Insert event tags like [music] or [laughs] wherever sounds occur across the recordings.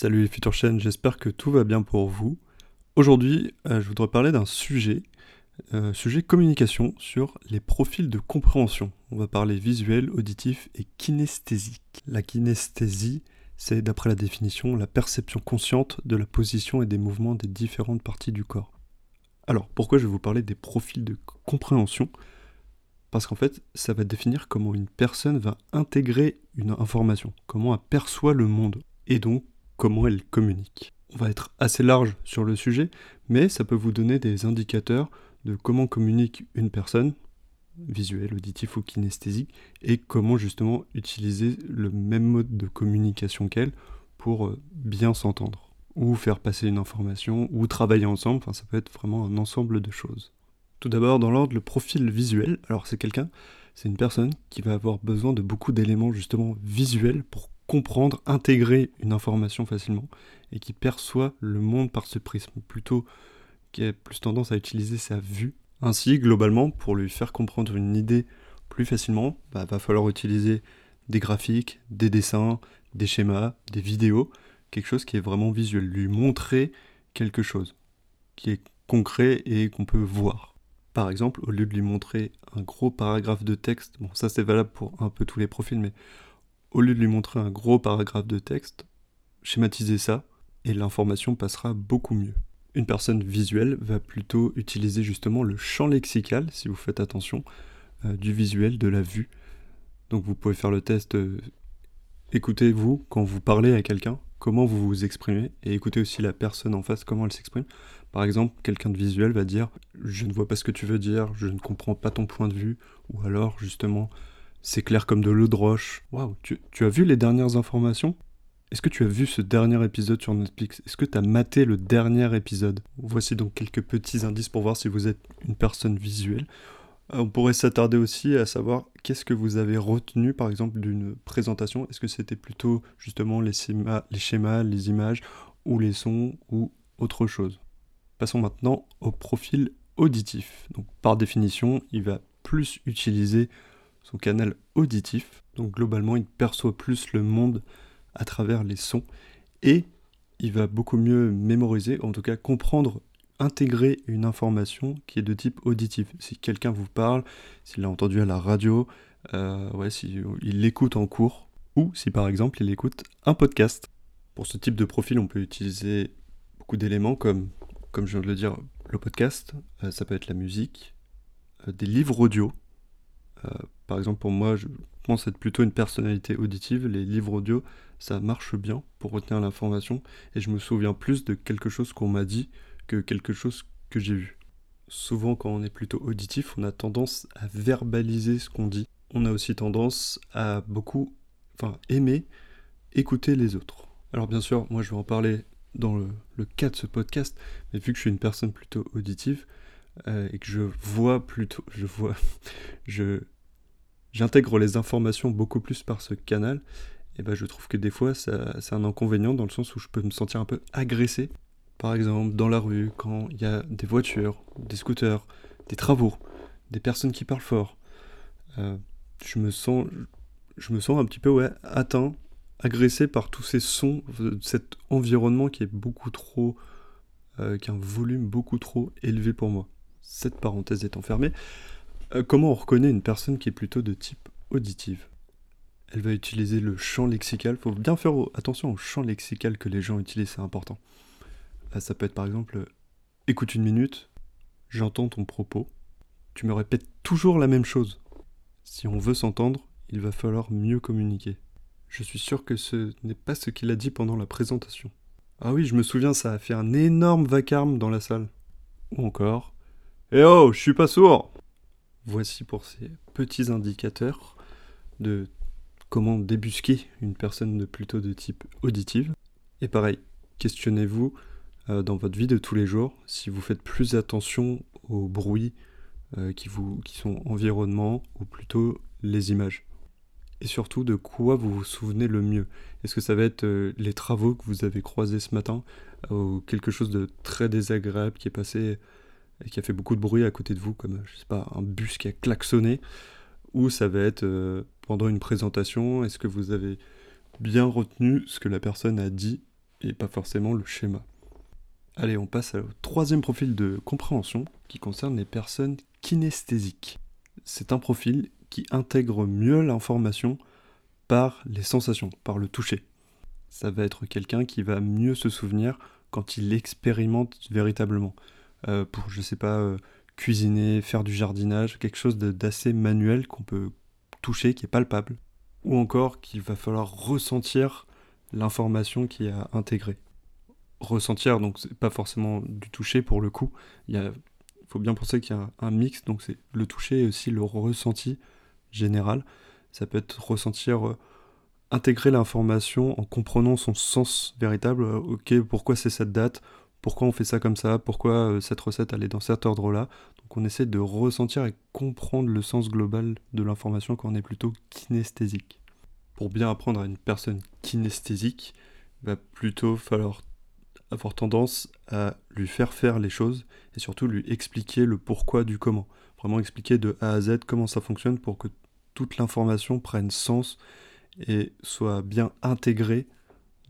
Salut les futures chaînes, j'espère que tout va bien pour vous. Aujourd'hui, euh, je voudrais parler d'un sujet, euh, sujet communication sur les profils de compréhension. On va parler visuel, auditif et kinesthésique. La kinesthésie, c'est d'après la définition la perception consciente de la position et des mouvements des différentes parties du corps. Alors, pourquoi je vais vous parler des profils de compréhension? Parce qu'en fait, ça va définir comment une personne va intégrer une information, comment elle perçoit le monde, et donc comment elle communique. On va être assez large sur le sujet, mais ça peut vous donner des indicateurs de comment communique une personne, visuelle, auditif ou kinesthésique, et comment justement utiliser le même mode de communication qu'elle pour euh, bien s'entendre, ou faire passer une information, ou travailler ensemble, enfin ça peut être vraiment un ensemble de choses. Tout d'abord, dans l'ordre, le profil visuel, alors c'est quelqu'un, c'est une personne qui va avoir besoin de beaucoup d'éléments justement visuels pour comprendre, intégrer une information facilement et qui perçoit le monde par ce prisme, plutôt qui a plus tendance à utiliser sa vue. Ainsi, globalement, pour lui faire comprendre une idée plus facilement, bah, va falloir utiliser des graphiques, des dessins, des schémas, des vidéos, quelque chose qui est vraiment visuel, lui montrer quelque chose qui est concret et qu'on peut voir. Par exemple, au lieu de lui montrer un gros paragraphe de texte, bon ça c'est valable pour un peu tous les profils, mais au lieu de lui montrer un gros paragraphe de texte, schématiser ça et l'information passera beaucoup mieux. Une personne visuelle va plutôt utiliser justement le champ lexical, si vous faites attention, euh, du visuel, de la vue. Donc vous pouvez faire le test, euh, écoutez-vous quand vous parlez à quelqu'un, comment vous vous exprimez, et écoutez aussi la personne en face, comment elle s'exprime. Par exemple, quelqu'un de visuel va dire je ne vois pas ce que tu veux dire, je ne comprends pas ton point de vue, ou alors justement c'est clair comme de l'eau de roche. Waouh, tu, as vu les dernières informations? Est-ce que tu as vu ce dernier épisode sur Netflix? Est-ce que tu as maté le dernier épisode? Voici donc quelques petits indices pour voir si vous êtes une personne visuelle. Euh, on pourrait s'attarder aussi à savoir qu'est-ce que vous avez retenu par exemple d'une présentation. Est-ce que c'était plutôt justement les, les schémas, les images ou les sons ou autre chose? Passons maintenant au profil auditif. Donc par définition, il va plus utiliser son canal auditif. Donc globalement, il perçoit plus le monde à travers les sons et il va beaucoup mieux mémoriser, en tout cas comprendre, intégrer une information qui est de type auditif. Si quelqu'un vous parle, s'il l'a entendu à la radio, euh, ouais, si il l'écoute en cours, ou si par exemple il écoute un podcast. Pour ce type de profil, on peut utiliser beaucoup d'éléments comme, comme je viens de le dire, le podcast, euh, ça peut être la musique, euh, des livres audio, par exemple, pour moi, je pense être plutôt une personnalité auditive. Les livres audio, ça marche bien pour retenir l'information et je me souviens plus de quelque chose qu'on m'a dit que quelque chose que j'ai vu. Souvent, quand on est plutôt auditif, on a tendance à verbaliser ce qu'on dit. On a aussi tendance à beaucoup, enfin, aimer écouter les autres. Alors, bien sûr, moi, je vais en parler dans le, le cas de ce podcast, mais vu que je suis une personne plutôt auditive, euh, et que je vois plutôt, je vois, [laughs] je, j'intègre les informations beaucoup plus par ce canal, et ben je trouve que des fois c'est un inconvénient dans le sens où je peux me sentir un peu agressé. Par exemple, dans la rue, quand il y a des voitures, des scooters, des travaux, des personnes qui parlent fort, euh, je me sens, je me sens un petit peu ouais atteint, agressé par tous ces sons, cet environnement qui est beaucoup trop, euh, qui a un volume beaucoup trop élevé pour moi cette parenthèse étant fermée, euh, comment on reconnaît une personne qui est plutôt de type auditive? Elle va utiliser le champ lexical. Faut bien faire attention au champ lexical que les gens utilisent, c'est important. Là, ça peut être par exemple écoute une minute, j'entends ton propos, tu me répètes toujours la même chose. Si on veut s'entendre, il va falloir mieux communiquer. Je suis sûr que ce n'est pas ce qu'il a dit pendant la présentation. Ah oui, je me souviens, ça a fait un énorme vacarme dans la salle. Ou encore, eh oh, je suis pas sourd Voici pour ces petits indicateurs de comment débusquer une personne de plutôt de type auditive. Et pareil, questionnez-vous euh, dans votre vie de tous les jours si vous faites plus attention aux bruits euh, qui, vous, sont environnement ou plutôt les images. Et surtout de quoi vous vous souvenez le mieux. Est-ce que ça va être euh, les travaux que vous avez croisés ce matin ou quelque chose de très désagréable qui est passé et qui a fait beaucoup de bruit à côté de vous, comme je sais pas, un bus qui a klaxonné, ou ça va être euh, pendant une présentation, est-ce que vous avez bien retenu ce que la personne a dit et pas forcément le schéma? Allez, on passe au troisième profil de compréhension qui concerne les personnes kinesthésiques. C'est un profil qui intègre mieux l'information par les sensations, par le toucher. Ça va être quelqu'un qui va mieux se souvenir quand il expérimente véritablement. Euh, pour, je sais pas, euh, cuisiner, faire du jardinage, quelque chose d'assez manuel qu'on peut toucher, qui est palpable. Ou encore qu'il va falloir ressentir l'information qui a intégrée. Ressentir, donc c'est pas forcément du toucher pour le coup. Il faut bien penser qu'il y a un mix, donc c'est le toucher et aussi le ressenti général. Ça peut être ressentir, euh, intégrer l'information en comprenant son sens véritable. Ok, pourquoi c'est cette date Pourquoi on fait ça comme ça Pourquoi euh, cette recette est dans cet ordre-là Donc on essaie de ressentir et comprendre le sens global de l'information quand on est plutôt kinesthésique. Pour bien apprendre à une personne kinesthésique, il va plutôt falloir avoir tendance à lui faire faire les choses et surtout lui expliquer le pourquoi du comment. Vraiment expliquer de A à Z comment ça fonctionne pour que toute l'information prenne sens et soit bien intégrée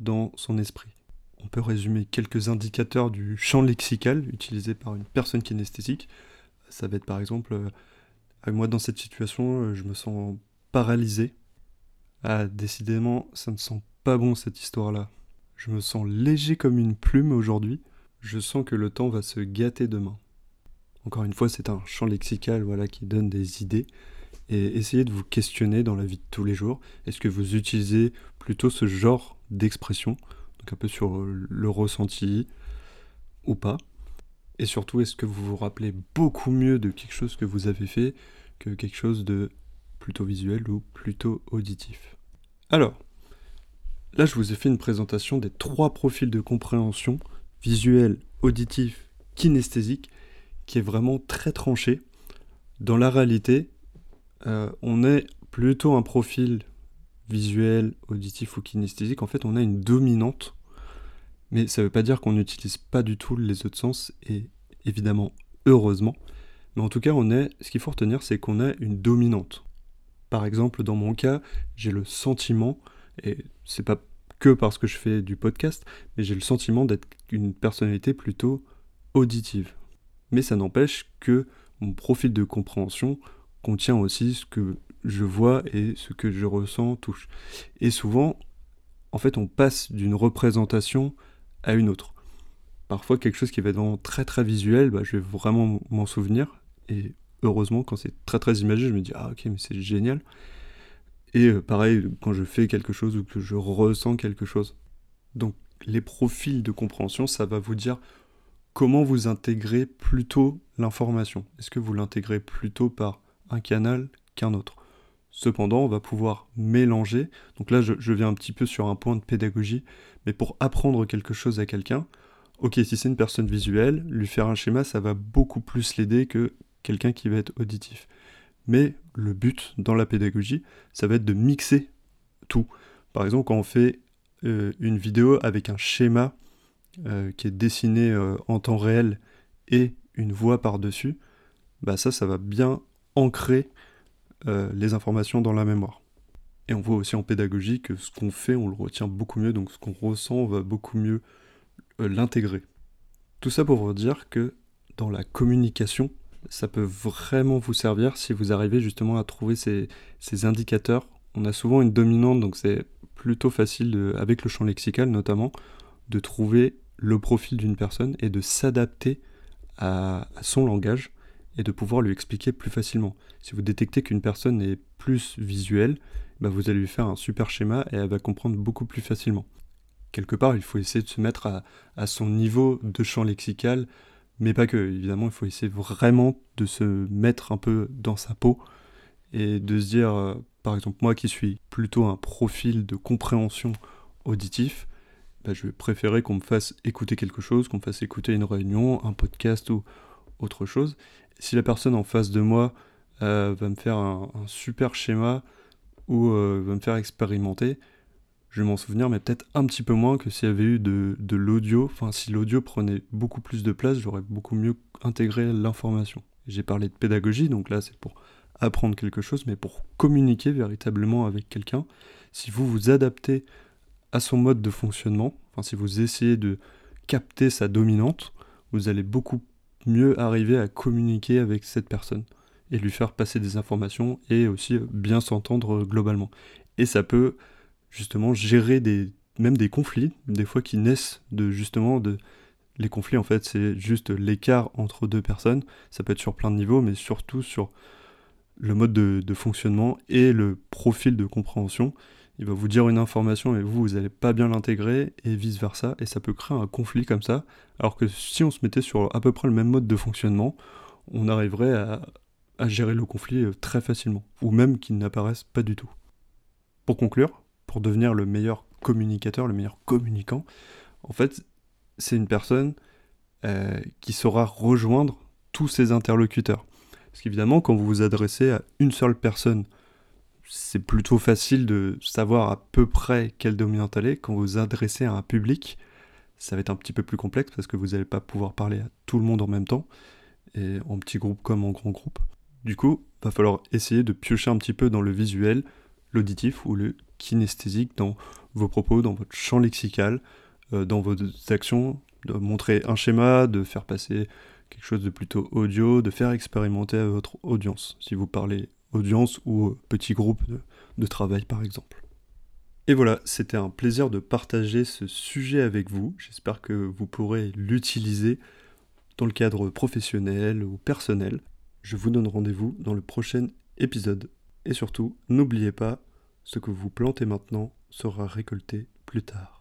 dans son esprit. On peut résumer quelques indicateurs du champ lexical utilisé par une personne kinesthésique. Ça va être par exemple, euh, moi dans cette situation, euh, je me sens paralysé. Ah, décidément, ça ne sent pas bon cette histoire-là. Je me sens léger comme une plume aujourd'hui. Je sens que le temps va se gâter demain. Encore une fois, c'est un champ lexical voilà, qui donne des idées. Et essayez de vous questionner dans la vie de tous les jours. Est-ce que vous utilisez plutôt ce genre d'expression un peu sur le ressenti ou pas. Et surtout, est-ce que vous vous rappelez beaucoup mieux de quelque chose que vous avez fait que quelque chose de plutôt visuel ou plutôt auditif? Alors, Là, je vous ai fait une présentation des trois profils de compréhension, visuel, auditif, kinesthésique, qui est vraiment très tranché. Dans la réalité, euh, on est plutôt un profil visuel, auditif ou kinesthésique. En fait, on a une dominante, mais ça ne veut pas dire qu'on n'utilise pas du tout les autres sens, et évidemment, heureusement. Mais en tout cas, on est, ce qu'il faut retenir, c'est qu'on a une dominante. Par exemple, dans mon cas, j'ai le sentiment et c'est pas que parce que je fais du podcast, mais j'ai le sentiment d'être une personnalité plutôt auditive. Mais ça n'empêche que mon profil de compréhension contient aussi ce que je vois et ce que je ressens, touche. Et souvent, en fait, on passe d'une représentation à une autre. Parfois, quelque chose qui va être très très visuel, bah, je vais vraiment m'en souvenir. Et heureusement, quand c'est très très imagé, je me dis Ah, ok, mais c'est génial. Et euh, pareil, quand je fais quelque chose ou que je ressens quelque chose. Donc les profils de compréhension, ça va vous dire comment vous intégrez plutôt l'information. Est-ce que vous l'intégrez plutôt par un canal qu'un autre? Cependant, on va pouvoir mélanger. Donc là, je, viens un petit peu sur un point de pédagogie, mais pour apprendre quelque chose à quelqu'un, ok, si c'est une personne visuelle, lui faire un schéma, ça va beaucoup plus l'aider que quelqu'un qui va être auditif. Mais le but dans la pédagogie, ça va être de mixer tout. Par exemple, quand on fait euh, une vidéo avec un schéma euh, qui est dessiné euh, en temps réel et une voix par-dessus, bah ça, ça va bien ancrer les informations dans la mémoire. Et on voit aussi en pédagogie que ce qu'on fait, on le retient beaucoup mieux, donc ce qu'on ressent, on va beaucoup mieux l'intégrer. Tout ça pour vous dire que dans la communication, ça peut vraiment vous servir si vous arrivez justement à trouver ces, indicateurs. On a souvent une dominante, donc c'est plutôt facile, avec le champ lexical notamment, de trouver le profil d'une personne et de s'adapter à, son langage et de pouvoir lui expliquer plus facilement. Si vous détectez qu'une personne est plus visuelle, bah vous allez lui faire un super schéma et elle va comprendre beaucoup plus facilement. Quelque part, il faut essayer de se mettre à, son niveau de champ lexical, mais pas que, évidemment, il faut essayer vraiment de se mettre un peu dans sa peau et de se dire, euh, par exemple, moi qui suis plutôt un profil de compréhension auditif, bah, je vais préférer qu'on me fasse écouter quelque chose, qu'on me fasse écouter une réunion, un podcast ou autre chose. Si la personne en face de moi euh, va me faire un, super schéma ou euh, va me faire expérimenter, je vais m'en souvenir, mais peut-être un petit peu moins que s'il y avait eu de, l'audio. Enfin, si l'audio prenait beaucoup plus de place, j'aurais beaucoup mieux intégré l'information. J'ai parlé de pédagogie, donc là c'est pour apprendre quelque chose, mais pour communiquer véritablement avec quelqu'un. Si vous vous adaptez à son mode de fonctionnement, enfin si vous essayez de capter sa dominante, vous allez beaucoup mieux arriver à communiquer avec cette personne et lui faire passer des informations et aussi euh, bien s'entendre euh, globalement. Et ça peut justement gérer des, même des conflits, des fois qui naissent de justement de... Les conflits en fait c'est juste l'écart entre deux personnes, ça peut être sur plein de niveaux mais surtout sur le mode de, fonctionnement et le profil de compréhension. Il va vous dire une information et vous, vous n'allez pas bien l'intégrer et vice-versa. Et ça peut créer un conflit comme ça. Alors que si on se mettait sur à peu près le même mode de fonctionnement, on arriverait à, gérer le conflit euh, très facilement. Ou même qu'il n'apparaisse pas du tout. Pour conclure, pour devenir le meilleur communicateur, le meilleur communicant, en fait, c'est une personne euh, qui saura rejoindre tous ses interlocuteurs. Parce qu'évidemment, quand vous vous adressez à une seule personne, c'est plutôt facile de savoir à peu près quelle dominante elle est. Quand vous vous adressez à un public, ça va être un petit peu plus complexe parce que vous n'allez pas pouvoir parler à tout le monde en même temps, et en petit groupe comme en grand groupe. Du coup, va falloir essayer de piocher un petit peu dans le visuel, l'auditif ou le kinesthésique dans vos propos, dans votre champ lexical, euh, dans vos actions, de montrer un schéma, de faire passer quelque chose de plutôt audio, de faire expérimenter à votre audience, si vous parlez audience ou petit groupe de, travail par exemple. Et voilà, c'était un plaisir de partager ce sujet avec vous. J'espère que vous pourrez l'utiliser dans le cadre professionnel ou personnel. Je vous donne rendez-vous dans le prochain épisode. Et surtout, n'oubliez pas, ce que vous plantez maintenant sera récolté plus tard.